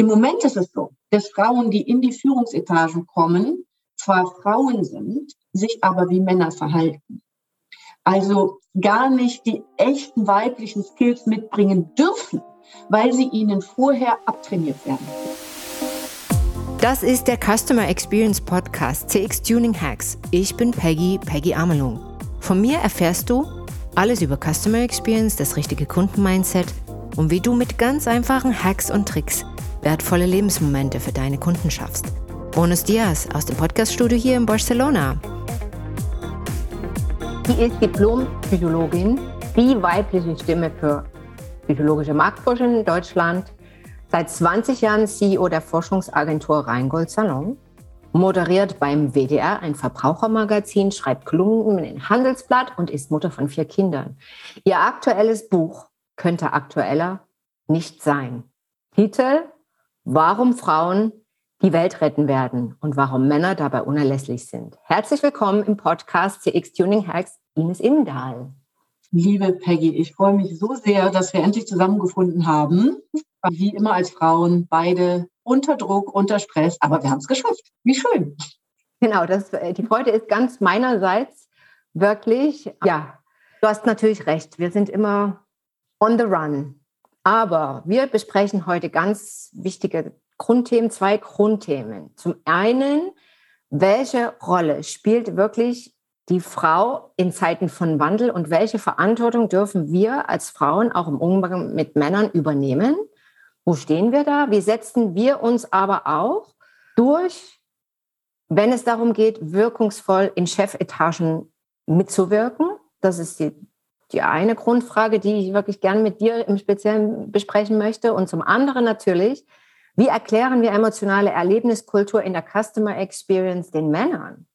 Im Moment ist es so, dass Frauen, die in die Führungsetagen kommen, zwar Frauen sind, sich aber wie Männer verhalten. Also gar nicht die echten weiblichen Skills mitbringen dürfen, weil sie ihnen vorher abtrainiert werden. Das ist der Customer Experience Podcast CX Tuning Hacks. Ich bin Peggy, Peggy Amelung. Von mir erfährst du alles über Customer Experience, das richtige Kundenmindset und wie du mit ganz einfachen Hacks und Tricks wertvolle Lebensmomente für deine Kunden schaffst. Bonus Diaz aus dem Podcaststudio hier in Barcelona. Sie ist Diplompsychologin, die weibliche Stimme für psychologische Marktforschung in Deutschland, seit 20 Jahren CEO der Forschungsagentur Rheingold Salon, moderiert beim WDR ein Verbrauchermagazin, schreibt Kolumnen in Handelsblatt und ist Mutter von vier Kindern. Ihr aktuelles Buch könnte aktueller nicht sein. Titel Warum Frauen die Welt retten werden und warum Männer dabei unerlässlich sind. Herzlich willkommen im Podcast CX Tuning Hacks, Ines Imdahl. Liebe Peggy, ich freue mich so sehr, dass wir endlich zusammengefunden haben. Wie immer als Frauen, beide unter Druck, unter Stress, aber wir haben es geschafft. Wie schön. Genau, das, äh, die Freude ist ganz meinerseits wirklich. Ja, du hast natürlich recht. Wir sind immer on the run. Aber wir besprechen heute ganz wichtige Grundthemen, zwei Grundthemen. Zum einen, welche Rolle spielt wirklich die Frau in Zeiten von Wandel und welche Verantwortung dürfen wir als Frauen auch im Umgang mit Männern übernehmen? Wo stehen wir da? Wie setzen wir uns aber auch durch, wenn es darum geht, wirkungsvoll in Chefetagen mitzuwirken? Das ist die die eine Grundfrage, die ich wirklich gerne mit dir im Speziellen besprechen möchte. Und zum anderen natürlich, wie erklären wir emotionale Erlebniskultur in der Customer Experience den Männern?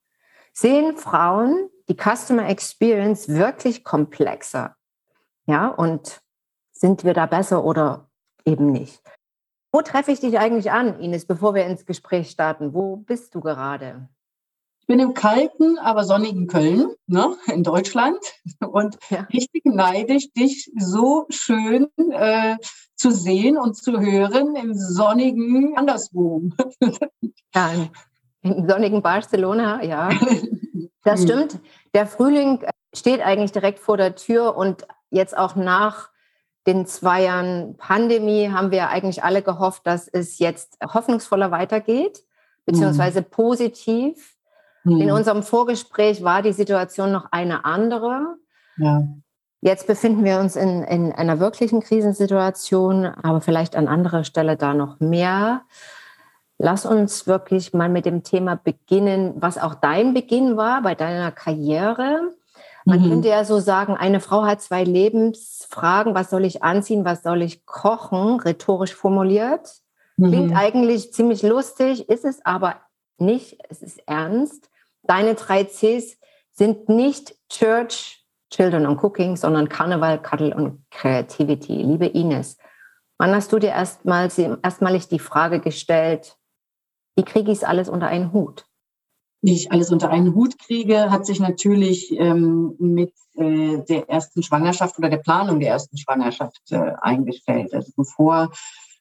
Sehen Frauen die Customer Experience wirklich komplexer? Ja, und sind wir da besser oder eben nicht? Wo treffe ich dich eigentlich an, Ines, bevor wir ins Gespräch starten? Wo bist du gerade? Ich bin im kalten, aber sonnigen Köln, ne, in Deutschland. Und ja. richtig neidisch, dich so schön äh, zu sehen und zu hören im sonnigen anderswo. Ja, im sonnigen Barcelona, ja. Das stimmt. Der Frühling steht eigentlich direkt vor der Tür und jetzt auch nach den zwei Jahren Pandemie haben wir eigentlich alle gehofft, dass es jetzt hoffnungsvoller weitergeht, beziehungsweise mhm. positiv Mhm. In unserem Vorgespräch war die Situation noch eine andere. Ja. Jetzt befinden wir uns in, in einer wirklichen Krisensituation, aber vielleicht an anderer Stelle da noch mehr. Lass uns wirklich mal mit dem Thema beginnen, was auch dein Beginn war bei deiner Karriere. Man mhm. könnte ja so sagen, eine Frau hat zwei Lebensfragen. Was soll ich anziehen? Was soll ich kochen? Rhetorisch formuliert. Klingt mhm. eigentlich ziemlich lustig, ist es aber nicht. Es ist ernst. Deine drei Cs sind nicht Church, Children und Cooking, sondern Karneval, Cuddle und Creativity. Liebe Ines, wann hast du dir erstmals, erstmalig die Frage gestellt, wie kriege ich es alles unter einen Hut? Wie ich alles unter einen Hut kriege, hat sich natürlich ähm, mit äh, der ersten Schwangerschaft oder der Planung der ersten Schwangerschaft äh, eingestellt. Also bevor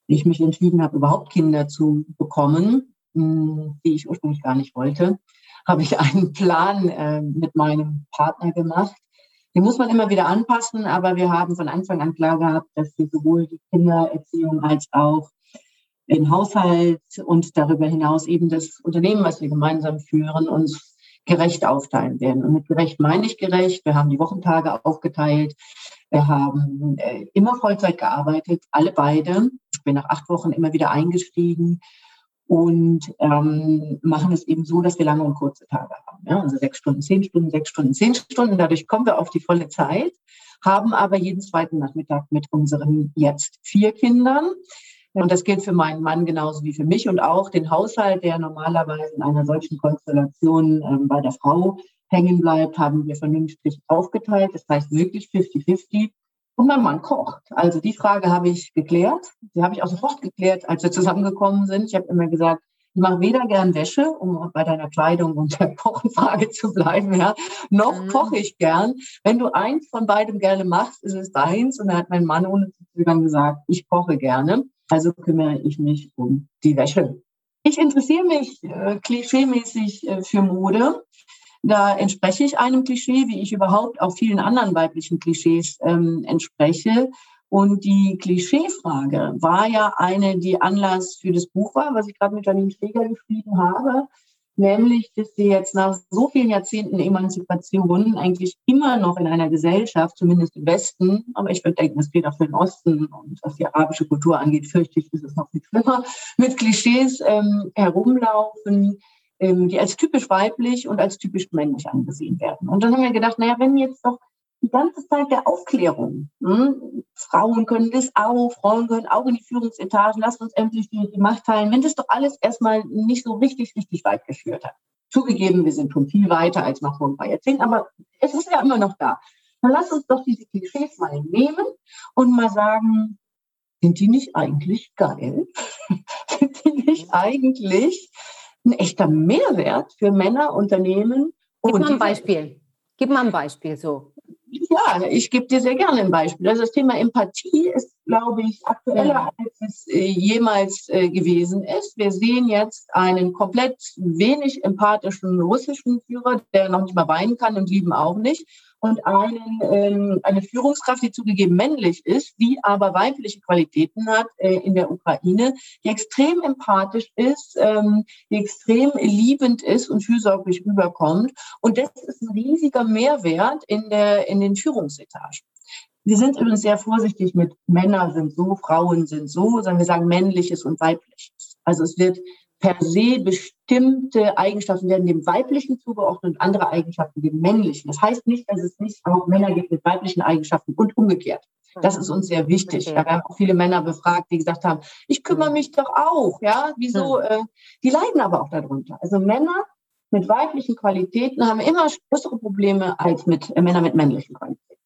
ich mich entschieden habe, überhaupt Kinder zu bekommen, mh, hm, die ich ursprünglich gar nicht wollte, habe ich einen Plan äh, mit meinem Partner gemacht. Den muss man immer wieder anpassen, aber wir haben von Anfang an klar gehabt, dass wir sowohl die Kindererziehung als auch den Haushalt und darüber hinaus eben das Unternehmen, was wir gemeinsam führen, uns gerecht aufteilen werden. Und mit gerecht meine ich gerecht. Wir haben die Wochentage aufgeteilt. Wir haben äh, immer Vollzeit gearbeitet, alle beide. Ich bin nach acht Wochen immer wieder eingestiegen und ähm, machen es eben so, dass wir lange und kurze Tage haben. Ja? Also sechs Stunden, zehn Stunden, sechs Stunden, zehn Stunden. Dadurch kommen wir auf die volle Zeit, haben aber jeden zweiten Nachmittag mit unseren jetzt vier Kindern. Und das gilt für meinen Mann genauso wie für mich und auch den Haushalt, der normalerweise in einer solchen Konstellation ähm, bei der Frau hängen bleibt, haben wir vernünftig aufgeteilt. Das heißt wirklich 50-50. Und mein Mann kocht. Also die Frage habe ich geklärt. Die habe ich auch sofort geklärt, als wir zusammengekommen sind. Ich habe immer gesagt, ich mache weder gern Wäsche, um bei deiner Kleidung und der Kochenfrage zu bleiben, ja, noch mhm. koche ich gern. Wenn du eins von beidem gerne machst, ist es deins. Und da hat mein Mann ohne zu zögern gesagt, ich koche gerne. Also kümmere ich mich um die Wäsche. Ich interessiere mich äh, klischeemäßig äh, für Mode. Da entspreche ich einem Klischee, wie ich überhaupt auch vielen anderen weiblichen Klischees ähm, entspreche. Und die Klischeefrage war ja eine, die Anlass für das Buch war, was ich gerade mit Janine Schläger geschrieben habe nämlich, dass sie jetzt nach so vielen Jahrzehnten Emanzipation eigentlich immer noch in einer Gesellschaft, zumindest im Westen, aber ich würde denken, es geht auch für den Osten und was die arabische Kultur angeht, fürchte ich, ist es noch viel schlimmer, mit Klischees ähm, herumlaufen, die als typisch weiblich und als typisch männlich angesehen werden. Und dann haben wir gedacht, naja, wenn jetzt doch die ganze Zeit der Aufklärung. Hm? Frauen können das auch, Frauen können auch in die Führungsetagen, lasst uns endlich die, die Macht teilen, wenn das doch alles erstmal nicht so richtig, richtig weit geführt hat. Zugegeben, wir sind schon viel weiter als noch vor ein paar Jahrzehnten, aber es ist ja immer noch da. Dann lasst uns doch diese Klischees mal nehmen und mal sagen, sind die nicht eigentlich geil? sind die nicht eigentlich ein echter Mehrwert für Männer, Unternehmen? Gib mal ein Beispiel. Gib mal ein Beispiel so. Ja, ich gebe dir sehr gerne ein Beispiel. Also das Thema Empathie ist, glaube ich, aktueller, als es äh, jemals äh, gewesen ist. Wir sehen jetzt einen komplett wenig empathischen russischen Führer, der noch nicht mal weinen kann und lieben auch nicht und einen, ähm, eine Führungskraft, die zugegeben männlich ist, die aber weibliche Qualitäten hat äh, in der Ukraine, die extrem empathisch ist, ähm, die extrem liebend ist und fürsorglich rüberkommt. Und das ist ein riesiger Mehrwert in, der, in den Führungsetagen. Wir sind übrigens sehr vorsichtig mit Männer sind so, Frauen sind so, sondern wir sagen männliches und weibliches. Also es wird per se bestimmte Eigenschaften werden dem Weiblichen zugeordnet und andere Eigenschaften dem Männlichen. Das heißt nicht, dass es nicht auch Männer gibt mit weiblichen Eigenschaften und umgekehrt. Das ist uns sehr wichtig. Okay. Wir haben auch viele Männer befragt, die gesagt haben, ich kümmere mich doch auch. Ja, wieso? Hm. Äh, die leiden aber auch darunter. Also Männer mit weiblichen Qualitäten haben immer größere Probleme als mit äh, Männer mit männlichen Qualitäten.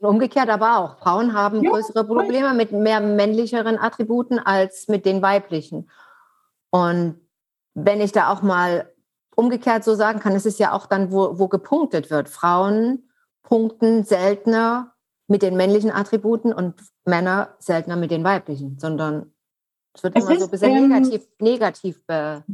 Umgekehrt aber auch. Frauen haben ja, größere Probleme mit mehr männlicheren Attributen als mit den weiblichen. Und wenn ich da auch mal umgekehrt so sagen kann, es ist ja auch dann, wo, wo gepunktet wird. Frauen punkten seltener mit den männlichen Attributen und Männer seltener mit den weiblichen, sondern es wird es immer ist, so ein bisschen ähm, negativ, negativ be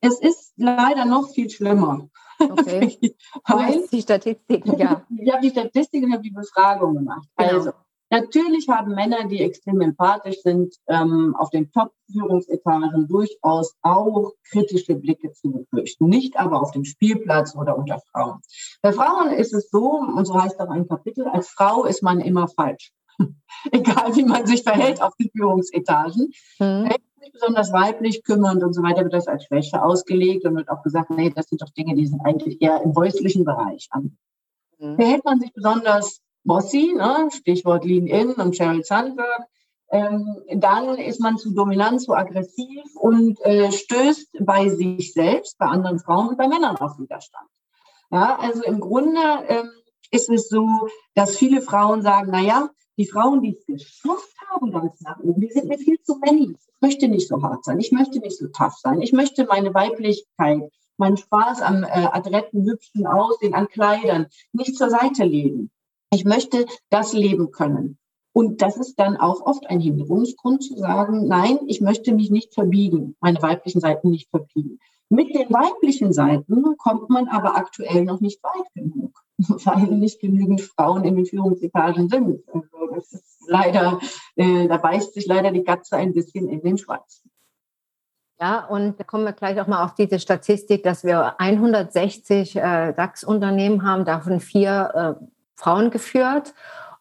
Es ist leider noch viel schlimmer. Okay. Weil, die Statistiken, ja. Ich habe die Statistiken und habe die Befragung gemacht. Genau. Also, Natürlich haben Männer, die extrem empathisch sind, ähm, auf den Top-Führungsetagen durchaus auch kritische Blicke zu befürchten. Nicht aber auf dem Spielplatz oder unter Frauen. Bei Frauen ist es so, und so heißt auch ein Kapitel, als Frau ist man immer falsch. Egal wie man sich verhält auf den Führungsetagen. Mhm. Nicht besonders weiblich, kümmernd und so weiter wird das als Schwäche ausgelegt und wird auch gesagt, nee, das sind doch Dinge, die sind eigentlich eher im häuslichen Bereich an. Mhm. Verhält man sich besonders Bossy, ne? Stichwort Lean-In und Sheryl Sandberg, ähm, dann ist man zu dominant, zu aggressiv und äh, stößt bei sich selbst, bei anderen Frauen und bei Männern auf Widerstand. Ja, also im Grunde ähm, ist es so, dass viele Frauen sagen, na ja, die Frauen, die es geschafft haben ganz nach oben, die sind mir viel zu männlich. Ich möchte nicht so hart sein, ich möchte nicht so tough sein, ich möchte meine Weiblichkeit, meinen Spaß am äh, adretten, hübschen Aussehen, an Kleidern nicht zur Seite legen. Ich möchte das leben können. Und das ist dann auch oft ein Hinderungsgrund zu sagen, nein, ich möchte mich nicht verbiegen, meine weiblichen Seiten nicht verbiegen. Mit den weiblichen Seiten kommt man aber aktuell noch nicht weit genug, weil nicht genügend Frauen in den Führungsetagen sind. Also das ist leider, äh, da beißt sich leider die Katze ein bisschen in den Schwanz. Ja, und da kommen wir gleich auch mal auf diese Statistik, dass wir 160 äh, DAX-Unternehmen haben, davon vier äh, Frauen geführt.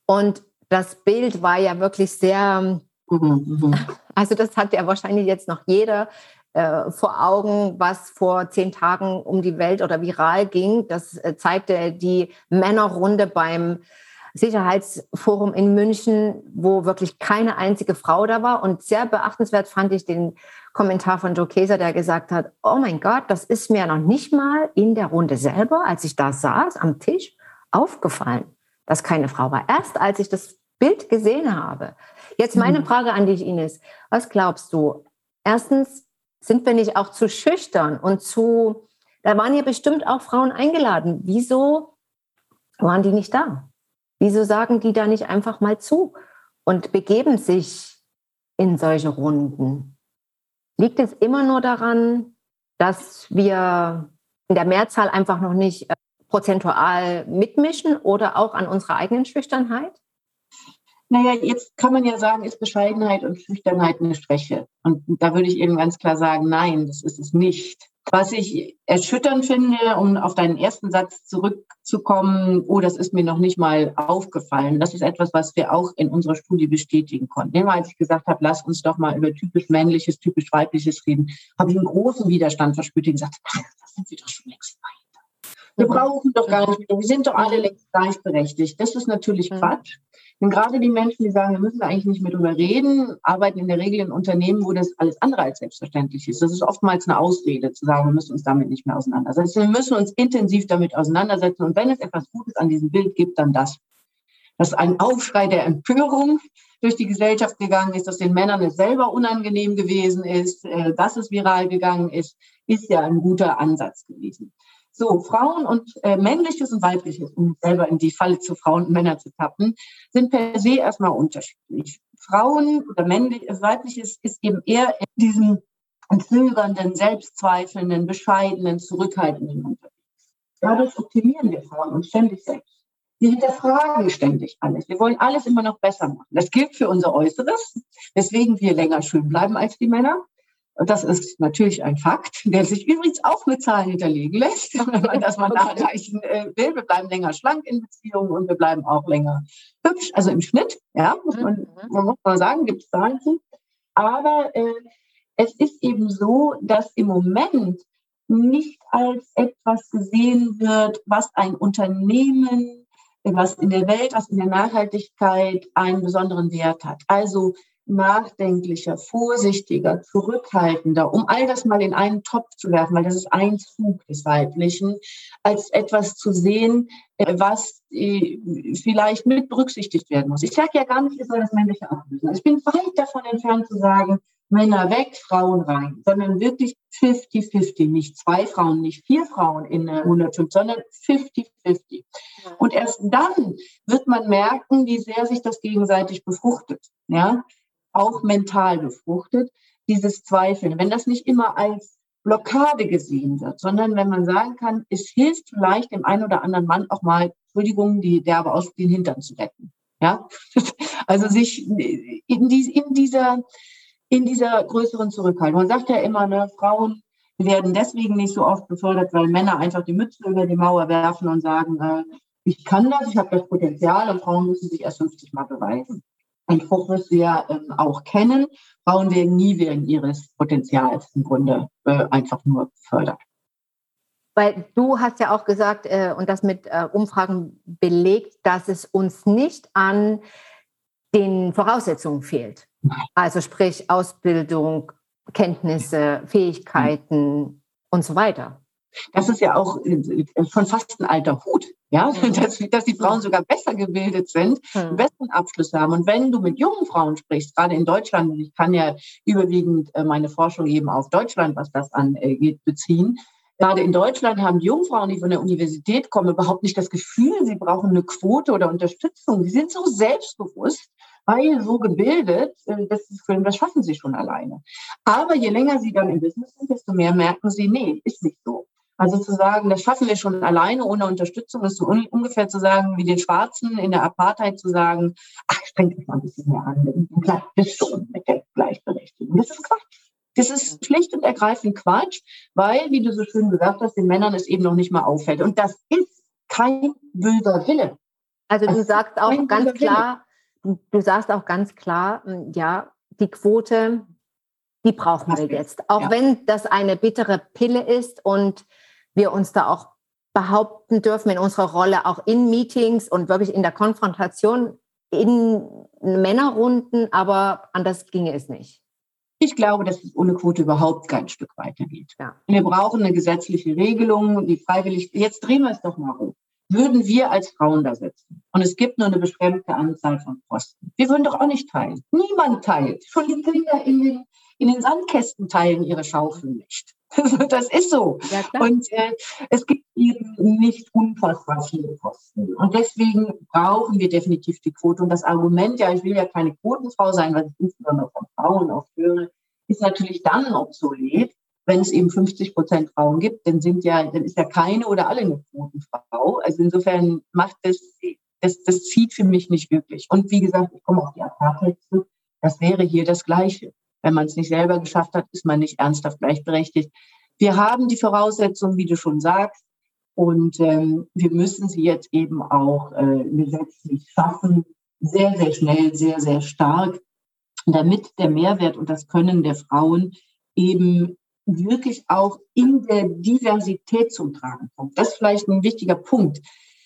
Und das Bild war ja wirklich sehr, mhm, mhm. also das hat ja wahrscheinlich jetzt noch jeder äh, vor Augen, was vor zehn Tagen um die Welt oder viral ging. Das äh, zeigte die Männerrunde beim Sicherheitsforum in München, wo wirklich keine einzige Frau da war. Und sehr beachtenswert fand ich den Kommentar von Joe Keser, der gesagt hat, oh mein Gott, das ist mir noch nicht mal in der Runde selber, als ich da saß am Tisch, aufgefallen, dass keine Frau war. Erst als ich das Bild gesehen habe. Jetzt meine mhm. Frage an dich, Ines. Was glaubst du? Erstens, sind wir nicht auch zu schüchtern und zu, da waren ja bestimmt auch Frauen eingeladen. Wieso waren die nicht da? Wieso sagen die da nicht einfach mal zu und begeben sich in solche Runden? Liegt es immer nur daran, dass wir in der Mehrzahl einfach noch nicht äh, prozentual mitmischen oder auch an unserer eigenen Schüchternheit? Naja, jetzt kann man ja sagen, ist Bescheidenheit und Schüchternheit eine Schwäche? Und da würde ich eben ganz klar sagen, nein, das ist es nicht. Was ich erschütternd finde, um auf deinen ersten Satz zurückzukommen, oh, das ist mir noch nicht mal aufgefallen. Das ist etwas, was wir auch in unserer Studie bestätigen konnten. Immer als ich gesagt habe, lass uns doch mal über typisch männliches, typisch weibliches reden, habe ich einen großen Widerstand verspürt, und gesagt, das sind wir doch schon längst weiter. Wir brauchen doch gar nicht mehr, wir sind doch alle längst gleichberechtigt. Das ist natürlich Quatsch. Und gerade die Menschen, die sagen, wir müssen eigentlich nicht mehr drüber reden, arbeiten in der Regel in Unternehmen, wo das alles andere als selbstverständlich ist. Das ist oftmals eine Ausrede, zu sagen, wir müssen uns damit nicht mehr auseinandersetzen. Wir müssen uns intensiv damit auseinandersetzen. Und wenn es etwas Gutes an diesem Bild gibt, dann das. Dass ein Aufschrei der Empörung durch die Gesellschaft gegangen ist, dass den Männern es selber unangenehm gewesen ist, äh, dass es viral gegangen ist, ist ja ein guter Ansatz gewesen. So, Frauen und äh, männliches und weibliches, um selber in die Falle zu Frauen und Männern zu tappen, sind per se erstmal unterschiedlich. Frauen oder männliches, weibliches ist eben eher in diesem zögernden, selbstzweifelnden, bescheidenen, zurückhaltenden unterwegs. Dadurch optimieren wir Frauen uns ständig selbst. Wir hinterfragen ständig alles. Wir wollen alles immer noch besser machen. Das gilt für unser Äußeres, weswegen wir länger schön bleiben als die Männer. Und das ist natürlich ein Fakt, der sich übrigens auch mit Zahlen hinterlegen lässt, wenn man das mal nachreichen äh, will. Wir bleiben länger schlank in Beziehungen und wir bleiben auch länger hübsch, also im Schnitt, ja, muss man, mhm. man muss mal sagen, gibt es Zahlen zu. Aber äh, es ist eben so, dass im Moment nicht als etwas gesehen wird, was ein Unternehmen, was in der Welt, was in der Nachhaltigkeit einen besonderen Wert hat. Also nachdenklicher, vorsichtiger, zurückhaltender, um all das mal in einen Topf zu werfen, weil das ist ein Zug des Weiblichen, als etwas zu sehen, äh, was äh, vielleicht mit berücksichtigt werden muss. Ich sage ja gar nicht, wir sollen das Männliche ablösen. Also ich bin weit davon entfernt zu sagen, Männer weg, Frauen rein, sondern wirklich 50-50, nicht zwei Frauen, nicht vier Frauen in 105, sondern 50-50. Und erst dann wird man merken, wie sehr sich das gegenseitig befruchtet. Ja, auch mental befruchtet, dieses Zweifeln. Wenn das nicht immer als Blockade gesehen wird, sondern wenn man sagen kann, es hilft vielleicht dem einen oder anderen Mann auch mal, Entschuldigung, die derbe aus den Hintern zu retten. Ja, also sich in, die, in dieser, in dieser größeren Zurückhaltung. Man sagt ja immer, ne, Frauen werden deswegen nicht so oft befördert, weil Männer einfach die Mütze über die Mauer werfen und sagen, äh, ich kann das, ich habe das Potenzial und Frauen müssen sich erst 50 Mal beweisen ein Spruch, was wir ähm, auch kennen. Frauen werden nie wegen ihres Potenzials im Grunde äh, einfach nur gefördert. Weil du hast ja auch gesagt äh, und das mit äh, Umfragen belegt, dass es uns nicht an den Voraussetzungen fehlt. Also sprich Ausbildung, Kenntnisse, Fähigkeiten und so weiter. Das ist ja auch äh, schon fast ein alter Hut, ja, dass, dass die Frauen sogar besser gebildet sind, einen besseren Abschluss haben. Und wenn du mit jungen Frauen sprichst, gerade in Deutschland, und ich kann ja überwiegend äh, meine Forschung eben auf Deutschland, was das angeht, beziehen, Gerade in Deutschland haben die Jungfrauen, die von der Universität kommen, überhaupt nicht das Gefühl, sie brauchen eine Quote oder Unterstützung. Sie sind so selbstbewusst, weil so gebildet, äh, das, das schaffen sie schon alleine. Aber je länger sie dann im Business sind, desto mehr merken sie, nee, ist nicht so. Also zu sagen, das schaffen wir schon alleine ohne Unterstützung, ist so un ungefähr zu sagen, wie den Schwarzen in der Apartheid zu sagen, ach, streng dich mal ein bisschen mehr an, klappt das schon mit der Gleichberechtigung. Das ist Quatsch. Das ist schlicht und ergreifend Quatsch, weil, wie du so schön gesagt hast, den Männern es eben noch nicht mal auffällt. Und das ist kein böser Wille. Also du das sagst auch ganz klar, du, du sagst auch ganz klar, hm, ja, die Quote, die brauchen wir jetzt. Auch ja. wenn das eine bittere Pille ist und wir uns da auch behaupten dürfen in unserer Rolle, auch in Meetings und wirklich in der Konfrontation, in Männerrunden, aber anders ginge es nicht. Ich glaube, dass es ohne Quote überhaupt kein Stück weitergeht. Ja. Wir brauchen eine gesetzliche Regelung, die freiwillig, jetzt drehen wir es doch mal um. Würden wir als Frauen da sitzen und es gibt nur eine beschränkte Anzahl von Posten, wir würden doch auch nicht teilen. Niemand teilt. Schon die Kinder in den in den Sandkästen teilen ihre Schaufeln nicht. Das ist so. Ja, und äh, es gibt eben nicht unfassbar viele Kosten. Und deswegen brauchen wir definitiv die Quote. Und das Argument, ja, ich will ja keine Quotenfrau sein, was ich insbesondere von Frauen oft höre, ist natürlich dann obsolet, wenn es eben 50 Prozent Frauen gibt, dann sind ja, dann ist ja keine oder alle eine Quotenfrau. Also insofern macht das, das, das zieht für mich nicht wirklich. Und wie gesagt, ich komme auf die Apartheid zurück. Das wäre hier das Gleiche. Wenn man es nicht selber geschafft hat, ist man nicht ernsthaft gleichberechtigt. Wir haben die Voraussetzungen, wie du schon sagst, und ähm, wir müssen sie jetzt eben auch äh, gesetzlich schaffen, sehr, sehr schnell, sehr, sehr stark, damit der Mehrwert und das Können der Frauen eben wirklich auch in der Diversität zum Tragen kommt. Das ist vielleicht ein wichtiger Punkt.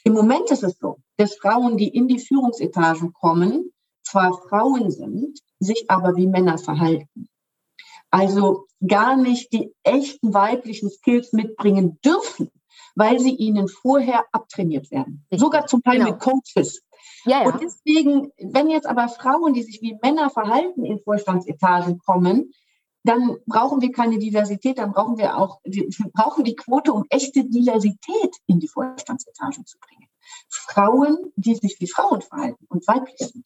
Im Moment ist es so, dass Frauen, die in die Führungsetagen kommen, zwar Frauen sind, sich aber wie Männer verhalten. Also gar nicht die echten weiblichen Skills mitbringen dürfen, weil sie ihnen vorher abtrainiert werden. Sogar zum Teil genau. mit Coaches. Ja, ja. Und deswegen, wenn jetzt aber Frauen, die sich wie Männer verhalten, in Vorstandsetagen kommen, dann brauchen wir keine Diversität, dann brauchen wir auch, wir brauchen die Quote, um echte Diversität in die Vorstandsetagen zu bringen. Frauen, die sich wie Frauen verhalten und weiblich sind.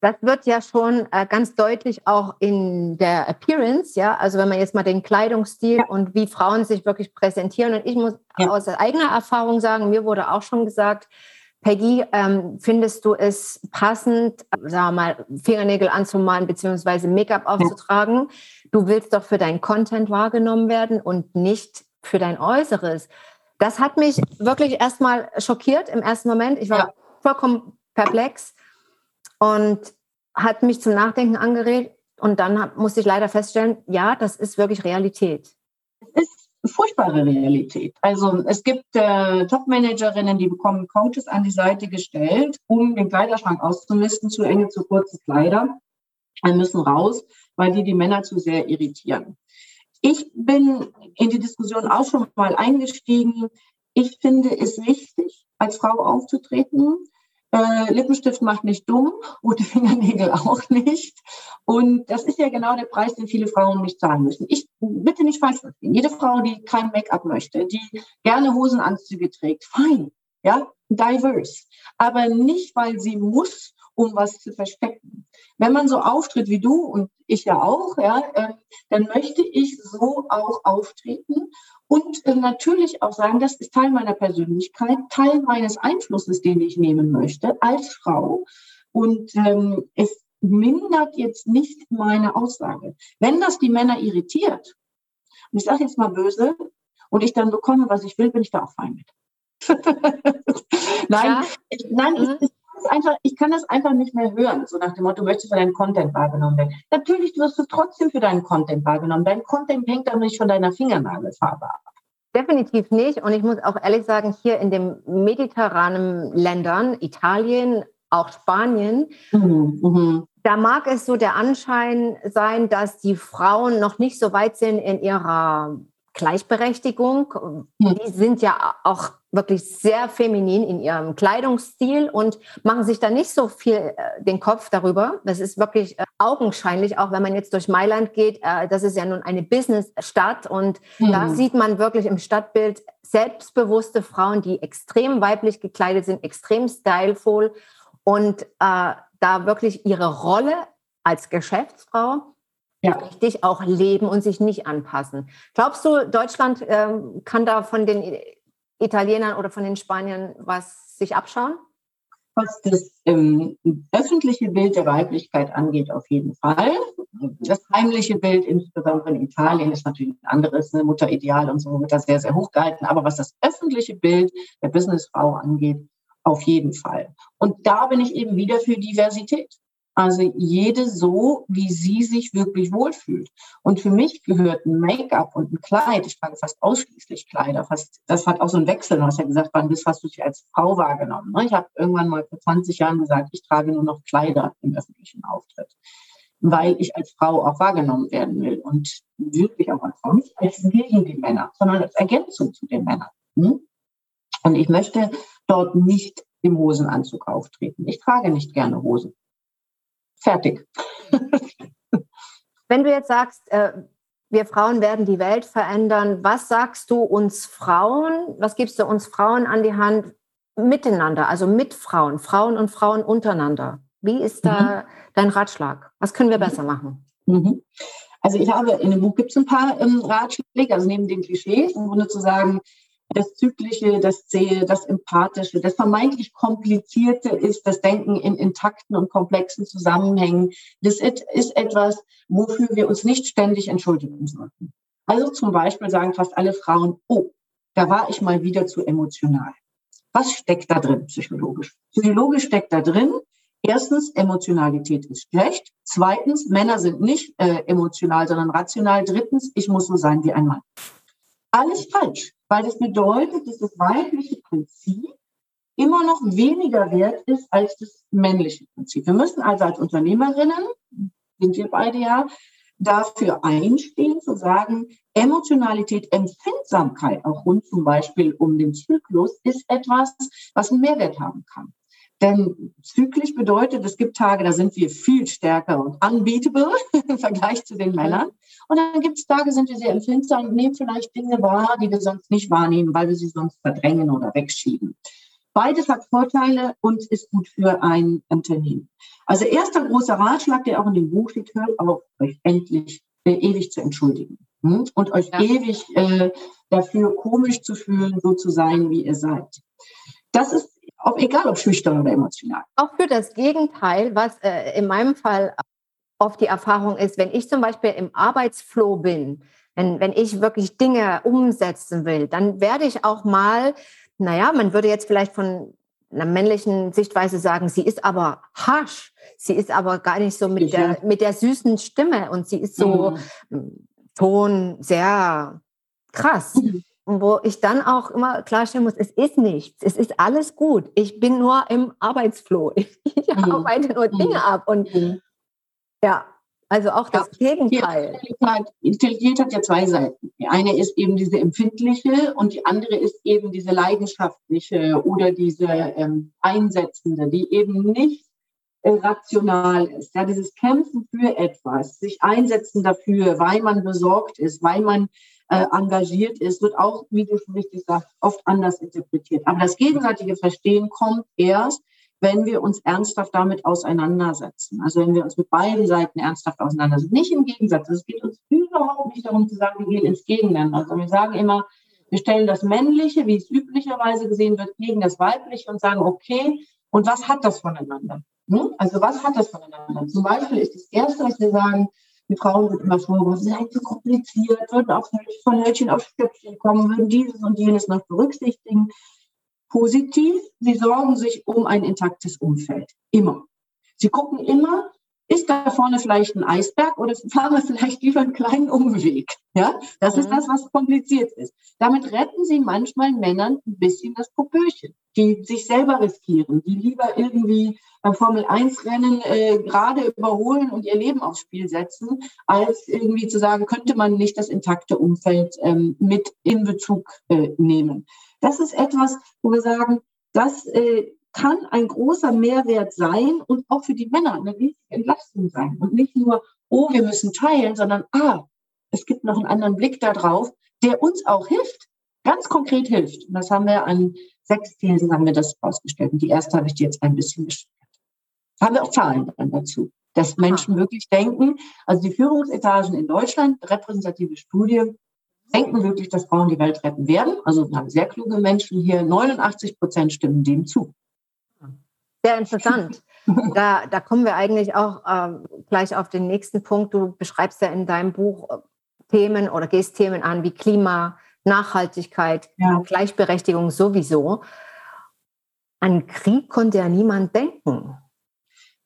Das wird ja schon äh, ganz deutlich auch in der Appearance, ja. Also wenn man jetzt mal den Kleidungsstil ja. und wie Frauen sich wirklich präsentieren. Und ich muss ja. aus eigener Erfahrung sagen, mir wurde auch schon gesagt, Peggy, ähm, findest du es passend, sagen wir mal, Fingernägel anzumalen bzw. Make-up aufzutragen? Ja. Du willst doch für dein Content wahrgenommen werden und nicht für dein Äußeres. Das hat mich wirklich erstmal schockiert im ersten Moment. Ich war vollkommen perplex und hat mich zum Nachdenken angeregt. Und dann musste ich leider feststellen, ja, das ist wirklich Realität. Es ist furchtbare Realität. Also es gibt äh, Top-Managerinnen, die bekommen Coaches an die Seite gestellt, um den Kleiderschrank auszumisten, zu enge, zu kurze Kleider. Wir müssen raus, weil die die Männer zu sehr irritieren. Ich bin in die Diskussion auch schon mal eingestiegen. Ich finde es wichtig, als Frau aufzutreten. Äh, Lippenstift macht nicht dumm, rote Fingernägel auch nicht. Und das ist ja genau der Preis, den viele Frauen nicht zahlen müssen. Ich bitte nicht falsch verstehen. Jede Frau, die kein Make-up möchte, die gerne Hosenanzüge trägt, fein, ja, diverse. Aber nicht, weil sie muss, um was zu verstecken. Wenn man so auftritt wie du und ich ja auch, ja, äh, dann möchte ich so auch auftreten und äh, natürlich auch sagen, das ist Teil meiner Persönlichkeit, Teil meines Einflusses, den ich nehmen möchte als Frau. Und ähm, es mindert jetzt nicht meine Aussage. Wenn das die Männer irritiert, und ich sage jetzt mal böse, und ich dann bekomme, was ich will, bin ich da auch fein mit. nein, ja. ich, nein, mhm. Es, einfach, ich kann das einfach nicht mehr hören, so nach dem Motto, du möchtest für deinen Content wahrgenommen werden. Natürlich wirst du trotzdem für deinen Content wahrgenommen. Dein Content hängt aber nicht von deiner Fingernagelfarbe ab. Definitiv nicht. Und ich muss auch ehrlich sagen, hier in den mediterranen Ländern, Italien, auch Spanien, mhm, mhm. da mag es so der Anschein sein, dass die Frauen noch nicht so weit sind in ihrer Gleichberechtigung. Mhm. Die sind ja auch wirklich sehr feminin in ihrem Kleidungsstil und machen sich da nicht so viel äh, den Kopf darüber. Das ist wirklich äh, augenscheinlich, auch wenn man jetzt durch Mailand geht. Äh, das ist ja nun eine Businessstadt und mhm. da sieht man wirklich im Stadtbild selbstbewusste Frauen, die extrem weiblich gekleidet sind, extrem styleful und äh, da wirklich ihre Rolle als Geschäftsfrau ja. richtig auch leben und sich nicht anpassen. Glaubst du, Deutschland ähm, kann da von den Italienern oder von den Spaniern was sich abschauen? Was das ähm, öffentliche Bild der Weiblichkeit angeht, auf jeden Fall. Das heimliche Bild, insbesondere in Italien, ist natürlich ein anderes, ne? Mutterideal und so wird das sehr, sehr hoch gehalten. Aber was das öffentliche Bild der Businessfrau angeht, auf jeden Fall. Und da bin ich eben wieder für Diversität. Also jede so, wie sie sich wirklich wohlfühlt. Und für mich gehört ein Make-up und ein Kleid, ich trage fast ausschließlich Kleider, fast, das hat auch so einen Wechsel. Du hast ja gesagt, wann bist hast du dich als Frau wahrgenommen. Ne? Ich habe irgendwann mal vor 20 Jahren gesagt, ich trage nur noch Kleider im öffentlichen Auftritt, weil ich als Frau auch wahrgenommen werden will und wirklich auch als Frau, nicht als gegen die Männer, sondern als Ergänzung zu den Männern. Hm? Und ich möchte dort nicht im Hosenanzug auftreten. Ich trage nicht gerne Hosen. Fertig. Wenn du jetzt sagst, äh, wir Frauen werden die Welt verändern, was sagst du uns Frauen, was gibst du uns Frauen an die Hand miteinander, also mit Frauen, Frauen und Frauen untereinander? Wie ist da mhm. dein Ratschlag? Was können wir besser machen? Mhm. Also ich habe in dem Buch gibt es ein paar ähm, Ratschläge, also neben den Klischees, im Grunde zu sagen, das Zyklische, das Zähe, das Empathische, das vermeintlich Komplizierte ist das Denken in intakten und komplexen Zusammenhängen. Das ist etwas, wofür wir uns nicht ständig entschuldigen sollten. Also zum Beispiel sagen fast alle Frauen, oh, da war ich mal wieder zu emotional. Was steckt da drin psychologisch? Psychologisch steckt da drin, erstens, Emotionalität ist schlecht. Zweitens, Männer sind nicht äh, emotional, sondern rational. Drittens, ich muss so sein wie ein Mann. Alles falsch, weil das bedeutet, dass das weibliche Prinzip immer noch weniger wert ist als das männliche Prinzip. Wir müssen also als Unternehmerinnen, sind wir beide ja, dafür einstehen, zu sagen, Emotionalität, Empfindsamkeit, auch rund zum Beispiel um den Zyklus, ist etwas, was einen Mehrwert haben kann. Denn zyklisch bedeutet, es gibt Tage, da sind wir viel stärker und unbeatable im Vergleich zu den Männern. Und dann gibt es Tage, sind wir sehr empfindsam und nehmen vielleicht Dinge wahr, die wir sonst nicht wahrnehmen, weil wir sie sonst verdrängen oder wegschieben. Beides hat Vorteile und ist gut für ein Unternehmen. Also erster großer Ratschlag, der auch in dem Buch steht, hört auf, euch endlich äh, ewig zu entschuldigen hm? und euch ja. ewig äh, dafür komisch zu fühlen, so zu sein, wie ihr seid. Das ist auch egal ob schüchtern oder emotional. Auch für das Gegenteil, was äh, in meinem Fall oft die Erfahrung ist, wenn ich zum Beispiel im Arbeitsflow bin, wenn, wenn ich wirklich Dinge umsetzen will, dann werde ich auch mal, naja, man würde jetzt vielleicht von einer männlichen Sichtweise sagen, sie ist aber harsch, sie ist aber gar nicht so mit, der, mit der süßen Stimme und sie ist so mhm. Ton sehr krass. Mhm wo ich dann auch immer klarstellen muss, es ist nichts, es ist alles gut. Ich bin nur im Arbeitsflow. Ich mhm. arbeite nur Dinge mhm. ab. Und mhm. Ja, also auch das ja, Gegenteil. Intelligent hat ja zwei Seiten. Die eine ist eben diese empfindliche und die andere ist eben diese leidenschaftliche oder diese ähm, einsetzende, die eben nicht äh, rational ist. Ja, dieses Kämpfen für etwas, sich einsetzen dafür, weil man besorgt ist, weil man äh, engagiert ist, wird auch, wie du schon richtig sagst, oft anders interpretiert. Aber das gegenseitige Verstehen kommt erst, wenn wir uns ernsthaft damit auseinandersetzen. Also wenn wir uns mit beiden Seiten ernsthaft auseinandersetzen. Nicht im Gegensatz. Es geht uns überhaupt nicht darum zu sagen, wir gehen ins Gegenland. Also wir sagen immer, wir stellen das Männliche, wie es üblicherweise gesehen wird, gegen das Weibliche und sagen, okay, und was hat das voneinander? Hm? Also was hat das voneinander? Zum Beispiel ist das Erste, was wir sagen, die Frauen sind immer vorgeworfen, sie seien zu kompliziert, würden auch von Hölzchen auf Stöckchen kommen, würden dieses und jenes noch berücksichtigen. Positiv, sie sorgen sich um ein intaktes Umfeld. Immer. Sie gucken immer, ist da vorne vielleicht ein Eisberg oder fahren wir vielleicht lieber einen kleinen Umweg? Ja, das mhm. ist das, was kompliziert ist. Damit retten sie manchmal Männern ein bisschen das Popöchen, die sich selber riskieren, die lieber irgendwie beim Formel 1 Rennen äh, gerade überholen und ihr Leben aufs Spiel setzen, als irgendwie zu sagen, könnte man nicht das intakte Umfeld ähm, mit in Bezug äh, nehmen. Das ist etwas, wo wir sagen, das äh, kann ein großer Mehrwert sein und auch für die Männer eine riesige Entlastung sein. Und nicht nur, oh, wir müssen teilen, sondern, ah, es gibt noch einen anderen Blick darauf, der uns auch hilft, ganz konkret hilft. Und das haben wir an sechs Thesen haben wir das ausgestellt. Und die erste habe ich dir jetzt ein bisschen beschrieben. Haben wir auch Zahlen dann dazu, dass Menschen wirklich denken, also die Führungsetagen in Deutschland, repräsentative Studie, denken wirklich, dass Frauen die Welt retten werden. Also wir haben sehr kluge Menschen hier, 89 Prozent stimmen dem zu. Sehr interessant. Da, da kommen wir eigentlich auch äh, gleich auf den nächsten Punkt. Du beschreibst ja in deinem Buch äh, Themen oder gehst Themen an wie Klima, Nachhaltigkeit, ja. Gleichberechtigung sowieso. An Krieg konnte ja niemand denken.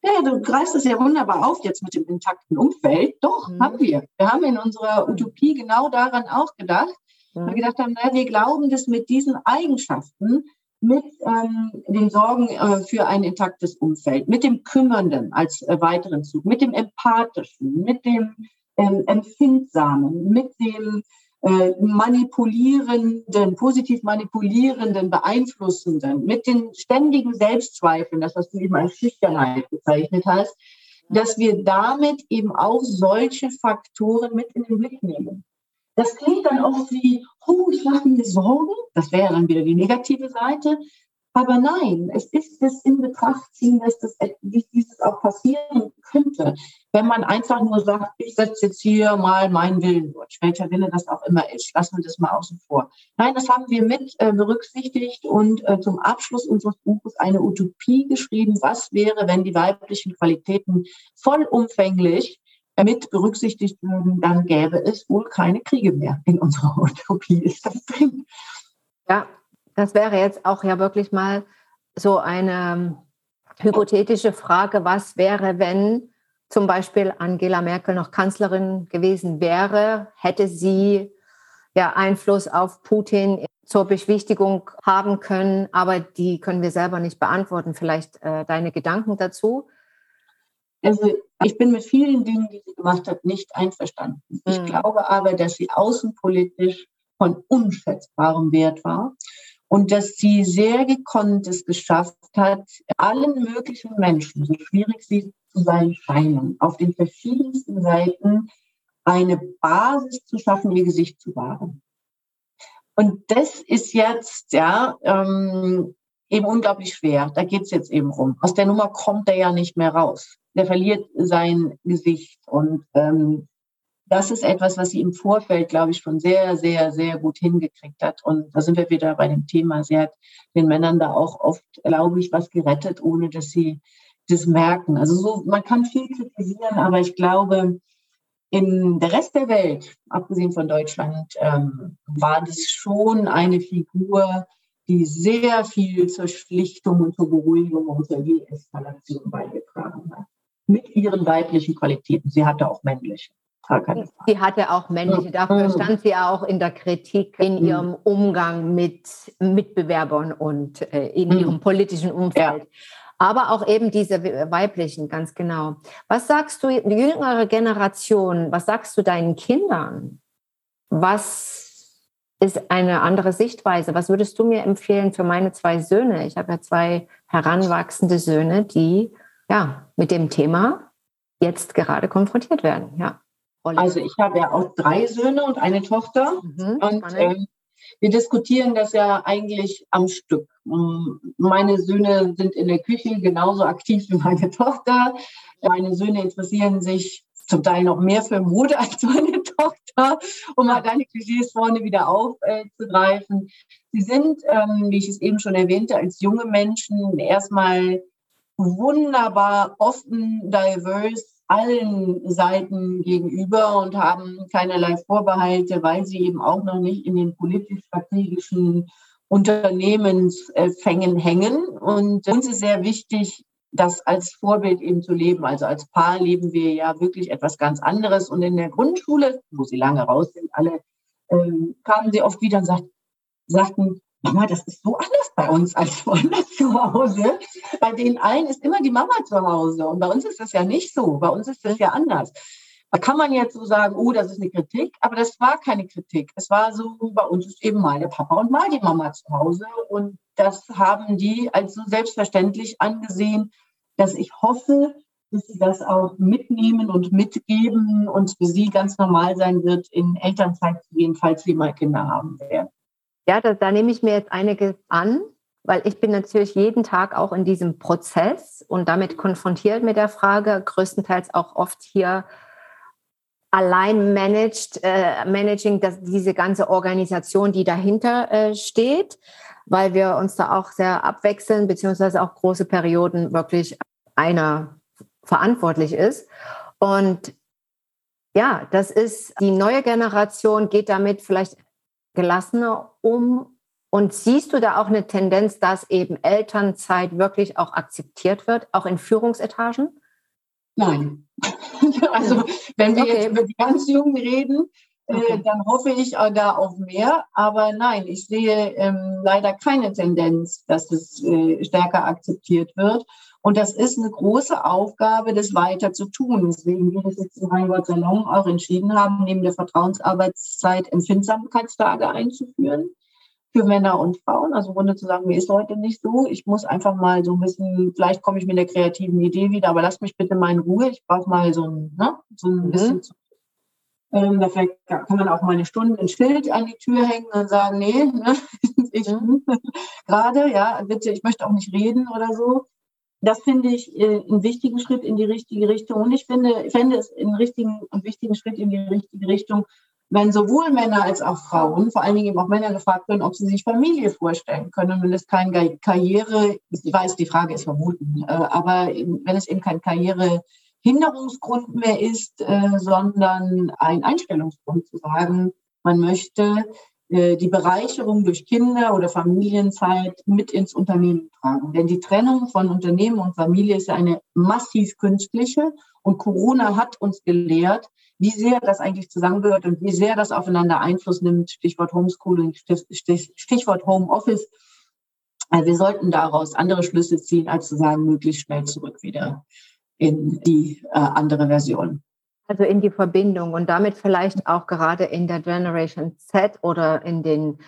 Ja, du greifst es ja wunderbar auf jetzt mit dem intakten Umfeld. Doch, mhm. haben wir. Wir haben in unserer Utopie genau daran auch gedacht. Mhm. Wir gedacht haben, na, wir glauben, dass mit diesen Eigenschaften mit ähm, den Sorgen äh, für ein intaktes Umfeld, mit dem Kümmernden als äh, weiteren Zug, mit dem Empathischen, mit dem ähm, Empfindsamen, mit dem manipulierenden, positiv manipulierenden, beeinflussenden, mit den ständigen Selbstzweifeln, das was du eben als Schüchternheit bezeichnet hast, dass wir damit eben auch solche Faktoren mit in den Blick nehmen. Das klingt dann oft wie, oh, ich mache mir Sorgen. Das wäre dann wieder die negative Seite. Aber nein, es ist das in Betracht ziehen, dass das, wie dieses auch passieren könnte. Wenn man einfach nur sagt, ich setze jetzt hier mal meinen Willen durch, welcher Wille das auch immer ist, lassen wir das mal außen vor. Nein, das haben wir mit äh, berücksichtigt und äh, zum Abschluss unseres Buches eine Utopie geschrieben. Was wäre, wenn die weiblichen Qualitäten vollumfänglich mit berücksichtigt würden, dann gäbe es wohl keine Kriege mehr in unserer Utopie. Ist das drin? Ja, das wäre jetzt auch ja wirklich mal so eine hypothetische Frage, was wäre, wenn zum Beispiel Angela Merkel noch Kanzlerin gewesen wäre, hätte sie ja Einfluss auf Putin zur Beschwichtigung haben können, aber die können wir selber nicht beantworten. Vielleicht äh, deine Gedanken dazu? Also ich bin mit vielen Dingen, die sie gemacht hat, nicht einverstanden. Ich hm. glaube aber, dass sie außenpolitisch von unschätzbarem Wert war und dass sie sehr gekonnt es geschafft hat, allen möglichen Menschen, so schwierig sie zu sein scheinen, auf den verschiedensten Seiten eine Basis zu schaffen, ihr Gesicht zu wahren. Und das ist jetzt ja ähm, eben unglaublich schwer. Da geht es jetzt eben rum. Aus der Nummer kommt er ja nicht mehr raus. Der verliert sein Gesicht und ähm, das ist etwas, was sie im Vorfeld, glaube ich, schon sehr, sehr, sehr gut hingekriegt hat. Und da sind wir wieder bei dem Thema. Sie hat den Männern da auch oft, glaube ich, was gerettet, ohne dass sie das merken. Also so, man kann viel kritisieren, aber ich glaube, in der Rest der Welt, abgesehen von Deutschland, ähm, war das schon eine Figur, die sehr viel zur Schlichtung und zur Beruhigung und zur Deeskalation beigetragen hat. Mit ihren weiblichen Qualitäten. Sie hatte auch männliche. Sie hatte auch männliche, dafür stand sie auch in der Kritik in mhm. ihrem Umgang mit Mitbewerbern und äh, in mhm. ihrem politischen Umfeld. Ja. Aber auch eben diese weiblichen, ganz genau. Was sagst du, die jüngere Generation, was sagst du deinen Kindern? Was ist eine andere Sichtweise? Was würdest du mir empfehlen für meine zwei Söhne? Ich habe ja zwei heranwachsende Söhne, die ja mit dem Thema jetzt gerade konfrontiert werden. Ja. Also ich habe ja auch drei Söhne und eine Tochter. Mhm, und ähm, wir diskutieren das ja eigentlich am Stück. Mm, meine Söhne sind in der Küche genauso aktiv wie meine Tochter. Meine Söhne interessieren sich zum Teil noch mehr für Mode als meine Tochter, um mal deine Klischees vorne wieder aufzugreifen. Sie sind, ähm, wie ich es eben schon erwähnte, als junge Menschen erstmal wunderbar offen, diverse allen Seiten gegenüber und haben keinerlei Vorbehalte, weil sie eben auch noch nicht in den politisch-strategischen Unternehmensfängen hängen. Und uns ist sehr wichtig, das als Vorbild eben zu leben. Also als Paar leben wir ja wirklich etwas ganz anderes. Und in der Grundschule, wo sie lange raus sind, alle ähm, kamen sie oft wieder und sagt, sagten, Mama, das ist so anders bei uns als woanders zu Hause. Bei den allen ist immer die Mama zu Hause. Und bei uns ist das ja nicht so. Bei uns ist das ja anders. Da kann man jetzt so sagen, oh, das ist eine Kritik, aber das war keine Kritik. Es war so, bei uns ist eben mal der Papa und mal die Mama zu Hause. Und das haben die als so selbstverständlich angesehen, dass ich hoffe, dass sie das auch mitnehmen und mitgeben und für sie ganz normal sein wird, in Elternzeit zu gehen, falls sie mal Kinder haben werden. Ja, da, da nehme ich mir jetzt einige an, weil ich bin natürlich jeden Tag auch in diesem Prozess und damit konfrontiert mit der Frage, größtenteils auch oft hier allein managed, äh, managing das, diese ganze Organisation, die dahinter äh, steht, weil wir uns da auch sehr abwechseln, beziehungsweise auch große Perioden wirklich einer verantwortlich ist. Und ja, das ist die neue Generation geht damit vielleicht gelassener um? Und siehst du da auch eine Tendenz, dass eben Elternzeit wirklich auch akzeptiert wird, auch in Führungsetagen? Nein. also wenn wir okay. jetzt über die ganz Jungen reden, okay. äh, dann hoffe ich äh, da auf mehr. Aber nein, ich sehe ähm, leider keine Tendenz, dass es äh, stärker akzeptiert wird. Und das ist eine große Aufgabe, das weiter zu tun. Deswegen wir das jetzt in Rheingott Salon auch entschieden haben, neben der Vertrauensarbeitszeit Empfindsamkeitstage einzuführen. für Männer und Frauen. Also im Grunde zu sagen, mir ist heute nicht so. Ich muss einfach mal so ein bisschen, vielleicht komme ich mit der kreativen Idee wieder, aber lass mich bitte mal in Ruhe. Ich brauche mal so ein, ne, so ein mhm. bisschen zu ähm, da kann man auch mal eine Stunde ein Schild an die Tür hängen und sagen, nee, ne, ich gerade, ja, bitte, ich möchte auch nicht reden oder so. Das finde ich äh, einen wichtigen Schritt in die richtige Richtung. Und ich finde, fände es einen richtigen, einen wichtigen Schritt in die richtige Richtung, wenn sowohl Männer als auch Frauen, vor allen Dingen eben auch Männer gefragt werden, ob sie sich Familie vorstellen können, wenn es kein Karriere, ich weiß, die Frage ist verboten, äh, aber wenn es eben kein Karrierehinderungsgrund mehr ist, äh, sondern ein Einstellungsgrund zu sagen, man möchte äh, die Bereicherung durch Kinder- oder Familienzeit mit ins Unternehmen tragen. Denn die Trennung von Unternehmen und Familie ist ja eine massiv künstliche und Corona hat uns gelehrt, wie sehr das eigentlich zusammengehört und wie sehr das aufeinander Einfluss nimmt. Stichwort Homeschooling, Stichwort Homeoffice. Also wir sollten daraus andere Schlüsse ziehen, als zu sagen, möglichst schnell zurück wieder in die äh, andere Version. Also in die Verbindung und damit vielleicht auch gerade in der Generation Z oder in den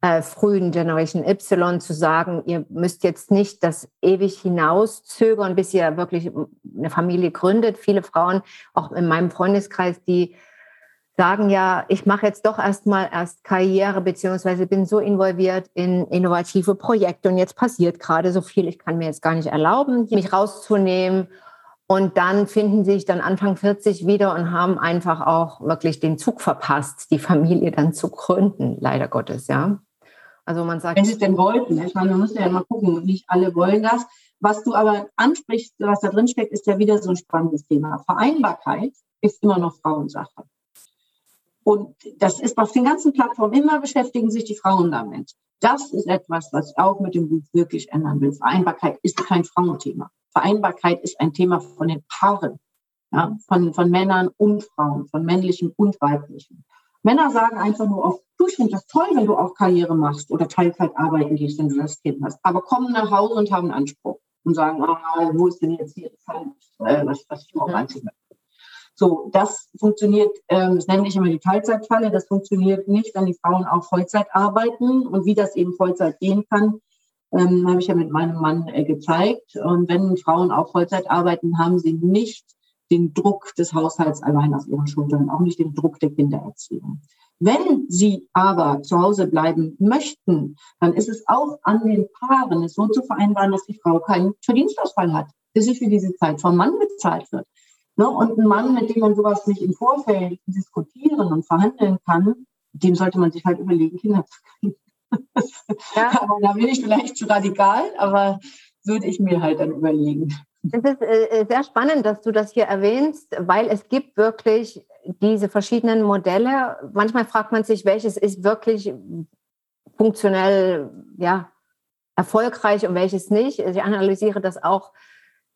äh, frühen Generation Y zu sagen, ihr müsst jetzt nicht das ewig hinauszögern, bis ihr wirklich eine Familie gründet. Viele Frauen, auch in meinem Freundeskreis, die sagen ja, ich mache jetzt doch erstmal erst Karriere, beziehungsweise bin so involviert in innovative Projekte und jetzt passiert gerade so viel, ich kann mir jetzt gar nicht erlauben, mich rauszunehmen und dann finden sie sich dann Anfang 40 wieder und haben einfach auch wirklich den Zug verpasst, die Familie dann zu gründen, leider Gottes, ja. Also man sagt. Wenn sie es denn wollten. Ich meine, man muss ja mal gucken, nicht alle wollen das. Was du aber ansprichst, was da drin steckt, ist ja wieder so ein spannendes Thema. Vereinbarkeit ist immer noch Frauensache. Und das ist auf den ganzen Plattformen immer beschäftigen sich die Frauen damit. Das ist etwas, was ich auch mit dem Buch wirklich ändern will. Vereinbarkeit ist kein Frauenthema. Vereinbarkeit ist ein Thema von den Paaren, ja, von, von Männern und Frauen, von männlichen und weiblichen. Männer sagen einfach nur oft, du, ich finde das toll, wenn du auch Karriere machst oder Teilzeit arbeiten gehst, wenn du das Kind hast. Aber kommen nach Hause und haben Anspruch und sagen, ah, wo ist denn jetzt hier Zeit, äh, was, was ich auch mhm. einzige. So, das funktioniert, ähm, das nenne ich immer die Teilzeitfalle, das funktioniert nicht, wenn die Frauen auch Vollzeit arbeiten und wie das eben Vollzeit gehen kann, ähm, habe ich ja mit meinem Mann äh, gezeigt. Und wenn Frauen auch Vollzeit arbeiten, haben sie nicht den Druck des Haushalts allein auf ihren Schultern, auch nicht den Druck der Kindererziehung. Wenn sie aber zu Hause bleiben möchten, dann ist es auch an den Paaren, es so zu vereinbaren, dass die Frau keinen Verdienstausfall hat, dass sie für diese Zeit vom Mann bezahlt wird. Ne? Und ein Mann, mit dem man sowas nicht im Vorfeld diskutieren und verhandeln kann, dem sollte man sich halt überlegen, Kinder zu kriegen. Ja. aber da bin ich vielleicht zu radikal, aber würde ich mir halt dann überlegen. Es ist äh, sehr spannend, dass du das hier erwähnst, weil es gibt wirklich diese verschiedenen Modelle. Manchmal fragt man sich, welches ist wirklich funktionell ja, erfolgreich und welches nicht. Ich analysiere das auch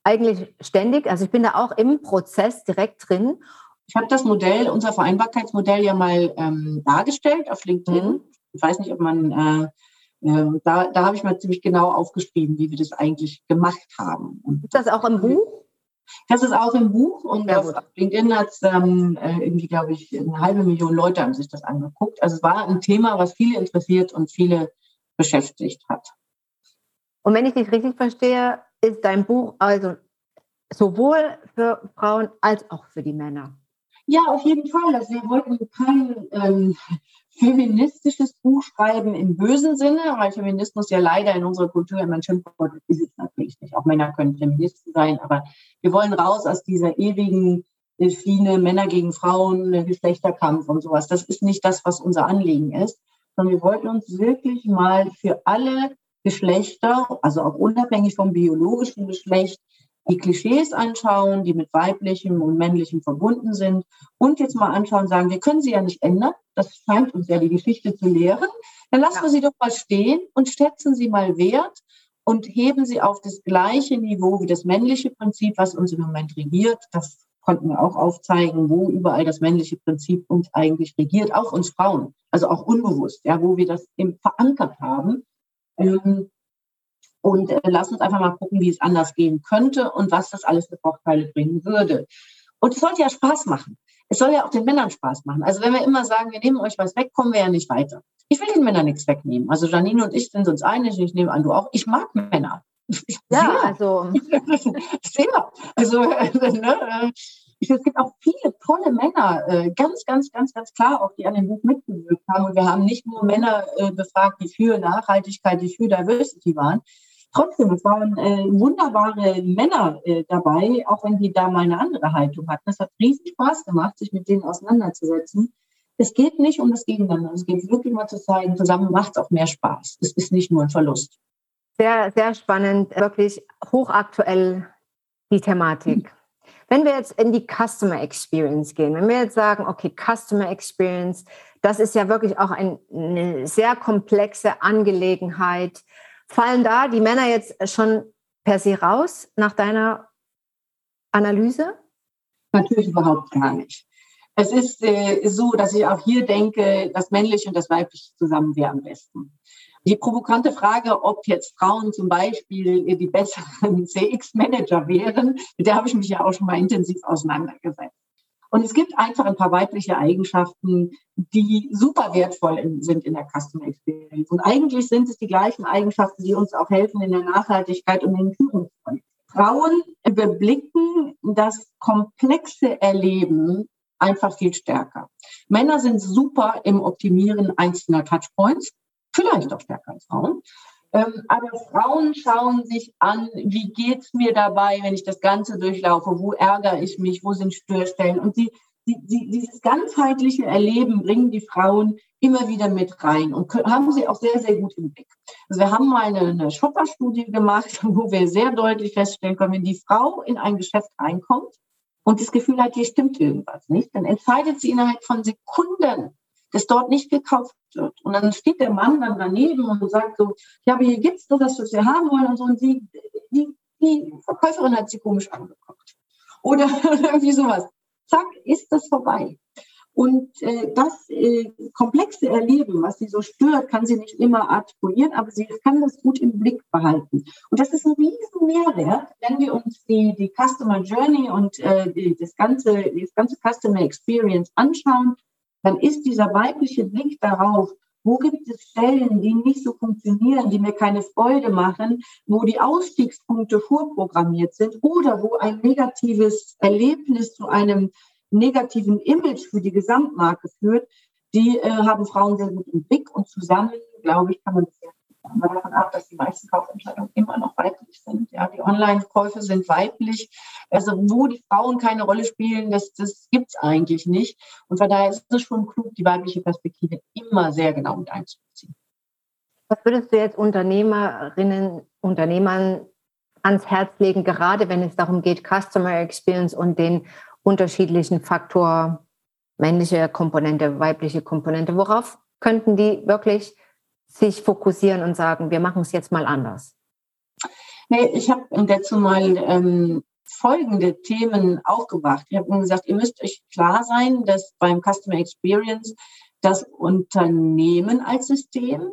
eigentlich ständig. Also ich bin da auch im Prozess direkt drin. Ich habe das Modell, unser Vereinbarkeitsmodell ja mal ähm, dargestellt auf LinkedIn. Mhm. Ich weiß nicht, ob man, äh, äh, da, da habe ich mal ziemlich genau aufgeschrieben, wie wir das eigentlich gemacht haben. Und ist das auch im Buch? Das ist auch im Buch und ja, auf LinkedIn hat es ähm, äh, irgendwie, glaube ich, eine halbe Million Leute haben sich das angeguckt. Also es war ein Thema, was viele interessiert und viele beschäftigt hat. Und wenn ich dich richtig verstehe, ist dein Buch also sowohl für Frauen als auch für die Männer. Ja, auf jeden Fall. Also wir wollten kein ähm, feministisches Buch schreiben im bösen Sinne, weil Feminismus ja leider in unserer Kultur immer ein Schimpfwort ist es natürlich nicht. Auch Männer können Feministen sein, aber wir wollen raus aus dieser ewigen Schiene Männer gegen Frauen, Geschlechterkampf und sowas. Das ist nicht das, was unser Anliegen ist, sondern wir wollten uns wirklich mal für alle Geschlechter, also auch unabhängig vom biologischen Geschlecht, die Klischees anschauen, die mit weiblichem und männlichem verbunden sind und jetzt mal anschauen sagen, wir können sie ja nicht ändern. Das scheint uns ja die Geschichte zu lehren. Dann lassen ja. wir sie doch mal stehen und schätzen sie mal wert und heben sie auf das gleiche Niveau wie das männliche Prinzip, was uns im Moment regiert. Das konnten wir auch aufzeigen, wo überall das männliche Prinzip uns eigentlich regiert, auch uns Frauen, also auch unbewusst, ja, wo wir das eben verankert haben. Ähm, und äh, lass uns einfach mal gucken, wie es anders gehen könnte und was das alles für Vorteile bringen würde. Und es sollte ja Spaß machen. es soll ja auch den Männern Spaß machen. Also wenn wir immer sagen, wir nehmen euch was weg, kommen wir ja nicht weiter. Ich will den Männern nichts wegnehmen. Also Janine und ich sind uns einig, ich nehme an, du auch. Ich mag Männer. Ja, sehr. also. sehr. Also, ne, es gibt auch viele tolle Männer, äh, ganz, ganz, ganz, ganz klar, auch die an dem Buch mitgewirkt haben. Und wir haben nicht nur Männer äh, befragt, die für Nachhaltigkeit, die für Diversity waren. Trotzdem, es waren äh, wunderbare Männer dabei, auch wenn die da mal eine andere Haltung hatten. Es hat riesen Spaß gemacht, sich mit denen auseinanderzusetzen. Es geht nicht um das Gegeneinander. Es geht wirklich mal zu zeigen, zusammen macht es auch mehr Spaß. Es ist nicht nur ein Verlust. Sehr, sehr spannend, wirklich hochaktuell die Thematik. Wenn wir jetzt in die Customer Experience gehen, wenn wir jetzt sagen, okay, Customer Experience, das ist ja wirklich auch ein, eine sehr komplexe Angelegenheit. Fallen da die Männer jetzt schon per se raus nach deiner Analyse? Natürlich überhaupt gar nicht. Es ist äh, so, dass ich auch hier denke, das männliche und das weibliche zusammen wäre am besten. Die provokante Frage, ob jetzt Frauen zum Beispiel die besseren CX-Manager wären, mit der habe ich mich ja auch schon mal intensiv auseinandergesetzt. Und es gibt einfach ein paar weibliche Eigenschaften, die super wertvoll sind in der Customer Experience. Und eigentlich sind es die gleichen Eigenschaften, die uns auch helfen in der Nachhaltigkeit und in Führungsrollen. Frauen überblicken das komplexe Erleben einfach viel stärker. Männer sind super im Optimieren einzelner Touchpoints vielleicht auch stärker als Frauen. Ähm, aber Frauen schauen sich an, wie geht es mir dabei, wenn ich das Ganze durchlaufe, wo ärgere ich mich, wo sind Störstellen. Und die, die, die, dieses ganzheitliche Erleben bringen die Frauen immer wieder mit rein und können, haben sie auch sehr, sehr gut im Blick. Also wir haben mal eine, eine Shopper-Studie gemacht, wo wir sehr deutlich feststellen können, wenn die Frau in ein Geschäft reinkommt und das Gefühl hat, hier stimmt irgendwas nicht, dann entscheidet sie innerhalb von Sekunden, das dort nicht gekauft wird. Und dann steht der Mann dann daneben und sagt so, ja, aber hier gibt's nur das, was wir haben wollen und so. Und sie, die, die Verkäuferin hat sie komisch angeguckt. Oder irgendwie sowas. Zack, ist das vorbei. Und äh, das äh, komplexe Erleben, was sie so stört, kann sie nicht immer artikulieren, aber sie kann das gut im Blick behalten. Und das ist ein riesen Mehrwert, wenn wir uns die, die Customer Journey und äh, die, das, ganze, das ganze Customer Experience anschauen dann ist dieser weibliche Blick darauf, wo gibt es Stellen, die nicht so funktionieren, die mir keine Freude machen, wo die Ausstiegspunkte vorprogrammiert sind oder wo ein negatives Erlebnis zu einem negativen Image für die Gesamtmarke führt, die äh, haben Frauen sehr gut im Blick und zusammen, glaube ich, kann man mal davon ab, dass die meisten Kaufentscheidungen immer noch weiblich sind. Ja, die Online-Käufe sind weiblich. Also wo die Frauen keine Rolle spielen, das, das gibt es eigentlich nicht. Und von daher ist es schon klug, die weibliche Perspektive immer sehr genau mit einzubeziehen. Was würdest du jetzt Unternehmerinnen, Unternehmern ans Herz legen, gerade wenn es darum geht, Customer Experience und den unterschiedlichen Faktor männliche Komponente, weibliche Komponente, worauf könnten die wirklich sich fokussieren und sagen, wir machen es jetzt mal anders? Nee, ich habe dazu mal ähm, folgende Themen aufgebracht. Ich habe gesagt, ihr müsst euch klar sein, dass beim Customer Experience das Unternehmen als System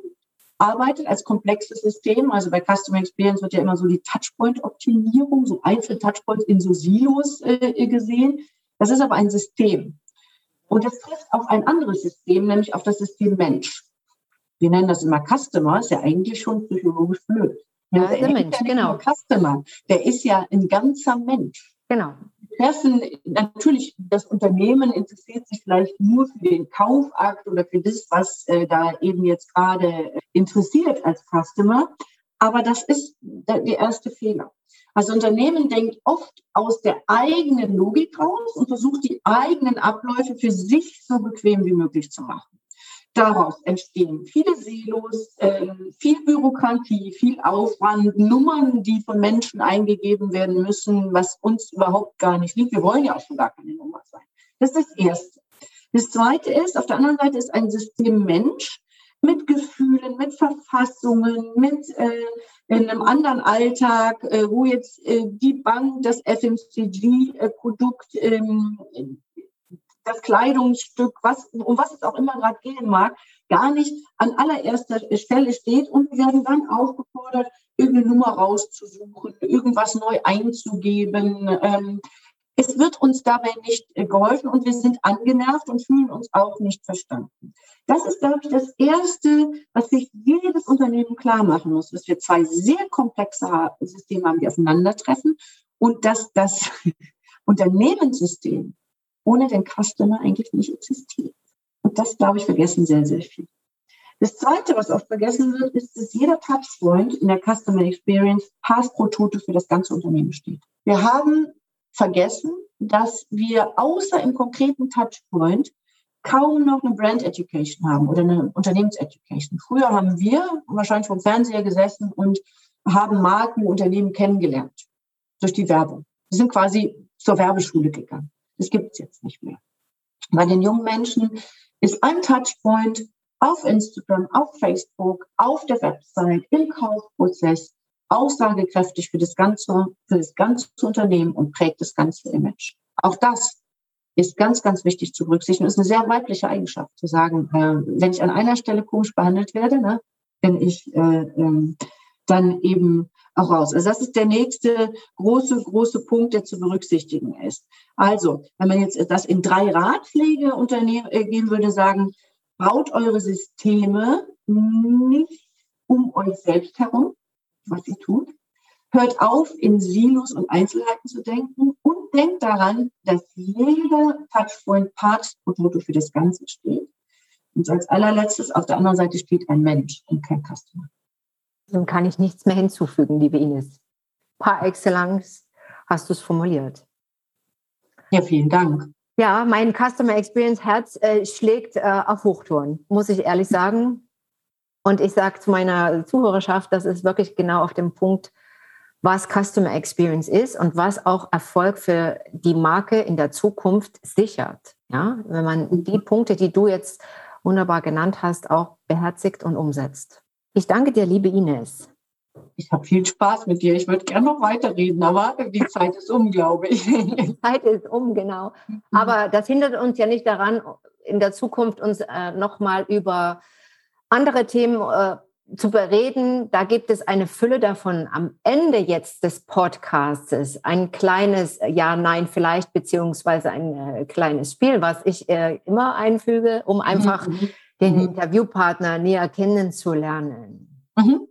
arbeitet, als komplexes System. Also bei Customer Experience wird ja immer so die Touchpoint-Optimierung, so einzelne Touchpoints in so Silos äh, gesehen. Das ist aber ein System. Und das trifft auf ein anderes System, nämlich auf das System Mensch wir nennen das immer Customer, ist ja eigentlich schon psychologisch blöd. Ja, der, der Mensch, ja genau. Customer, der ist ja ein ganzer Mensch. Genau. Treffen, natürlich, das Unternehmen interessiert sich vielleicht nur für den Kaufakt oder für das, was äh, da eben jetzt gerade interessiert als Customer. Aber das ist der, der erste Fehler. Also Unternehmen denkt oft aus der eigenen Logik raus und versucht die eigenen Abläufe für sich so bequem wie möglich zu machen. Daraus entstehen viele Silos, äh, viel Bürokratie, viel Aufwand, Nummern, die von Menschen eingegeben werden müssen, was uns überhaupt gar nicht liegt. Wir wollen ja auch schon gar keine Nummer sein. Das ist das Erste. Das Zweite ist, auf der anderen Seite ist ein System Mensch mit Gefühlen, mit Verfassungen, mit äh, in einem anderen Alltag, äh, wo jetzt äh, die Bank das FMCG-Produkt ähm, das Kleidungsstück, was, um was es auch immer gerade gehen mag, gar nicht an allererster Stelle steht und wir werden dann aufgefordert, irgendeine Nummer rauszusuchen, irgendwas neu einzugeben. Ähm, es wird uns dabei nicht äh, geholfen und wir sind angenervt und fühlen uns auch nicht verstanden. Das ist, glaube ich, das Erste, was sich jedes Unternehmen klar machen muss, dass wir zwei sehr komplexe Systeme haben, die aufeinandertreffen und dass das Unternehmenssystem ohne den Customer eigentlich nicht existiert. Und das, glaube ich, vergessen sehr, sehr viel. Das Zweite, was oft vergessen wird, ist, dass jeder Touchpoint in der Customer Experience Pass pro Tote für das ganze Unternehmen steht. Wir haben vergessen, dass wir außer im konkreten Touchpoint kaum noch eine Brand Education haben oder eine Unternehmenseducation. Früher haben wir wahrscheinlich vom Fernseher gesessen und haben Marken, Unternehmen kennengelernt durch die Werbung. Wir sind quasi zur Werbeschule gegangen. Das gibt es jetzt nicht mehr. Bei den jungen Menschen ist ein Touchpoint auf Instagram, auf Facebook, auf der Website, im Kaufprozess aussagekräftig für das ganze, für das ganze Unternehmen und prägt das ganze Image. Auch das ist ganz, ganz wichtig zu berücksichtigen. Ist eine sehr weibliche Eigenschaft, zu sagen, äh, wenn ich an einer Stelle komisch behandelt werde, ne, bin ich äh, äh, dann eben auch raus. Also das ist der nächste große, große Punkt, der zu berücksichtigen ist. Also, wenn man jetzt das in drei Ratschläge unternehmen, äh, gehen würde, sagen, baut eure Systeme nicht um euch selbst herum, was ihr tut. Hört auf, in Silos und Einzelheiten zu denken und denkt daran, dass jeder Touchpoint Part-Produkte für das Ganze steht. Und als allerletztes auf der anderen Seite steht ein Mensch und kein Customer. Dann kann ich nichts mehr hinzufügen, liebe Ines. Par excellence hast du es formuliert. Ja, vielen Dank. Ja, mein Customer Experience Herz äh, schlägt äh, auf Hochtouren, muss ich ehrlich sagen. Und ich sage zu meiner Zuhörerschaft, das ist wirklich genau auf dem Punkt, was Customer Experience ist und was auch Erfolg für die Marke in der Zukunft sichert. Ja, wenn man die Punkte, die du jetzt wunderbar genannt hast, auch beherzigt und umsetzt. Ich danke dir, liebe Ines. Ich habe viel Spaß mit dir. Ich würde gerne noch weiterreden, aber die Zeit ist um, glaube ich. Die Zeit ist um, genau. Aber das hindert uns ja nicht daran, in der Zukunft uns äh, nochmal über andere Themen äh, zu bereden. Da gibt es eine Fülle davon am Ende jetzt des Podcasts. Ein kleines Ja, Nein vielleicht, beziehungsweise ein äh, kleines Spiel, was ich äh, immer einfüge, um einfach mhm. Den mhm. Interviewpartner näher kennenzulernen. Mhm.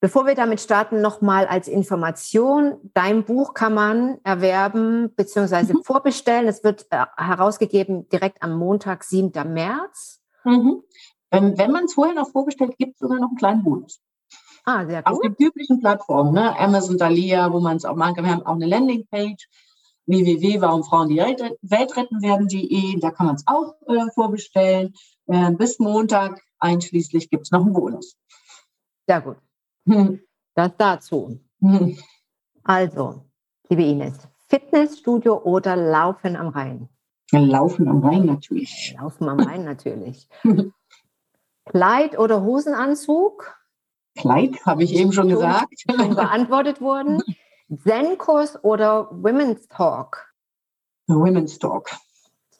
Bevor wir damit starten, nochmal als Information. Dein Buch kann man erwerben bzw. Mhm. vorbestellen. Es wird äh, herausgegeben direkt am Montag, 7. März. Mhm. Wenn, wenn man es vorher noch vorbestellt, gibt es sogar noch einen kleinen Bonus. Ah, sehr gut. Auf den üblichen Plattformen, ne? Amazon, Dalia, wo man es auch machen kann. Wir haben auch eine Landingpage www.warumfrauen die Welt retten werden.de. Da kann man es auch äh, vorbestellen. Äh, bis Montag einschließlich gibt es noch einen Bonus. Sehr gut. Hm. Das dazu. Hm. Also, liebe Ines, Fitnessstudio oder Laufen am Rhein? Laufen am Rhein natürlich. Laufen am Rhein natürlich. Kleid oder Hosenanzug? Kleid, habe ich eben schon gesagt. Beantwortet worden. Zen-Kurs oder Women's Talk? Women's Talk.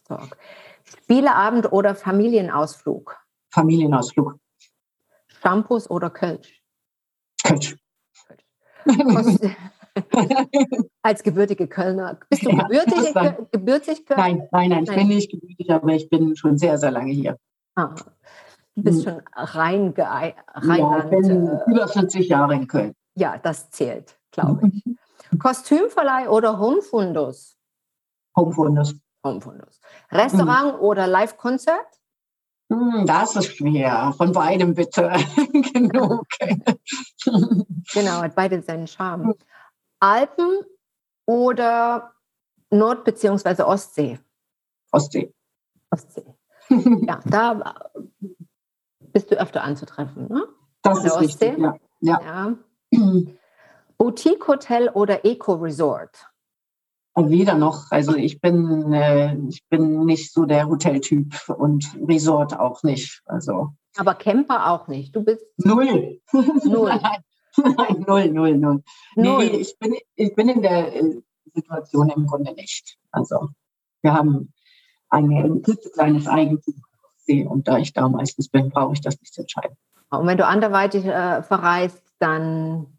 Talk. Spieleabend oder Familienausflug? Familienausflug. Shampoos oder Kölsch? Kölsch. Als gebürtige Kölner. Bist du ja, gebürtig, gebürtig Köln? Nein, nein, nein, ich nein. bin nicht gebürtig, aber ich bin schon sehr, sehr lange hier. Ah, du bist hm. schon rein, rein ja, ich bin äh, über 40 Jahre in Köln. Ja, das zählt, glaube ich. Kostümverleih oder Homefundus? Homefundus. Homefundus. Restaurant mhm. oder Live-Konzert? Hm, das ist schwer. Von beidem bitte. Genug. genau, hat beide seinen Charme. Alpen oder Nord- bzw. Ostsee? Ostsee. Ostsee. ja, da bist du öfter anzutreffen, ne? Das ist Ostsee. richtig, ja. ja. ja. Boutique Hotel oder Eco Resort? Weder noch. Also ich bin, äh, ich bin nicht so der Hoteltyp und Resort auch nicht. Also. Aber Camper auch nicht. Du bist null. Null. Nein, null, null, null. null. Nee, ich bin, ich bin in der äh, Situation im Grunde nicht. Also wir haben ein kleines Eigentum und da ich da meistens bin, brauche ich das nicht zu entscheiden. Und wenn du anderweitig äh, verreist, dann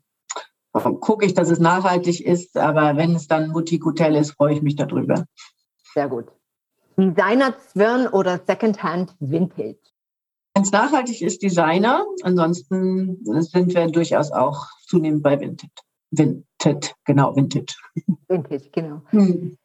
gucke ich, dass es nachhaltig ist. Aber wenn es dann Boutique Hotel ist, freue ich mich darüber. Sehr gut. Designer Zwirn oder Secondhand Vintage? Wenn es nachhaltig ist, Designer. Ansonsten sind wir durchaus auch zunehmend bei Vintage. Vintage, genau, Vintage. Vintage, genau. Hm.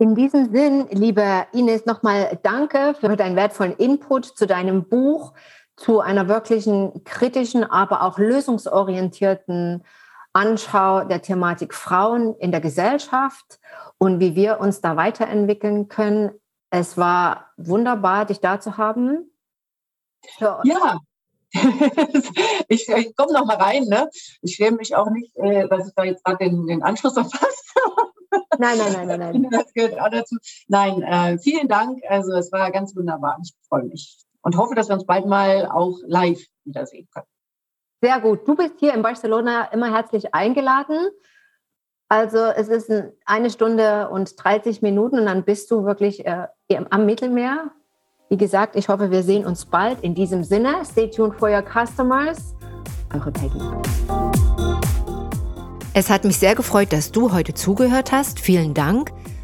In diesem Sinn, liebe Ines, nochmal danke für deinen wertvollen Input zu deinem Buch, zu einer wirklichen kritischen, aber auch lösungsorientierten Anschau der Thematik Frauen in der Gesellschaft und wie wir uns da weiterentwickeln können. Es war wunderbar, dich da zu haben. So. Ja, ich, ich komme noch mal rein. Ne? Ich schäme mich auch nicht, äh, dass ich da jetzt gerade den, den Anschluss verpasst habe. Nein, nein, nein, nein, nein. Das gehört auch dazu. Nein, äh, vielen Dank. Also es war ganz wunderbar. Ich freue mich und hoffe, dass wir uns bald mal auch live wiedersehen können. Sehr gut. Du bist hier in Barcelona immer herzlich eingeladen. Also es ist eine Stunde und 30 Minuten und dann bist du wirklich äh, am Mittelmeer. Wie gesagt, ich hoffe, wir sehen uns bald. In diesem Sinne, stay tuned for your customers. Eure Peggy. Es hat mich sehr gefreut, dass du heute zugehört hast. Vielen Dank.